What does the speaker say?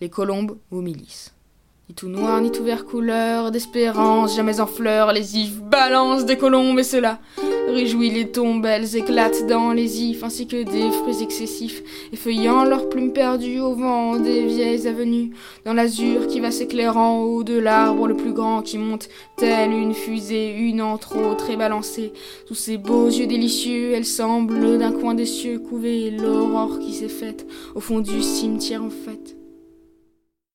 les colombes aux milices. Ni tout noir, ni tout vert couleur, d'espérance, jamais en fleurs, les ifs balancent des colombes et cela réjouit les tombes, elles éclatent dans les ifs, ainsi que des fruits excessifs, effeuillant leurs plumes perdues au vent des vieilles avenues, dans l'azur qui va s'éclairant au haut de l'arbre le plus grand qui monte, telle une fusée, une entre autres et balancée, sous ses beaux yeux délicieux, elle semble d'un coin des cieux couver l'aurore qui s'est faite, au fond du cimetière en fête.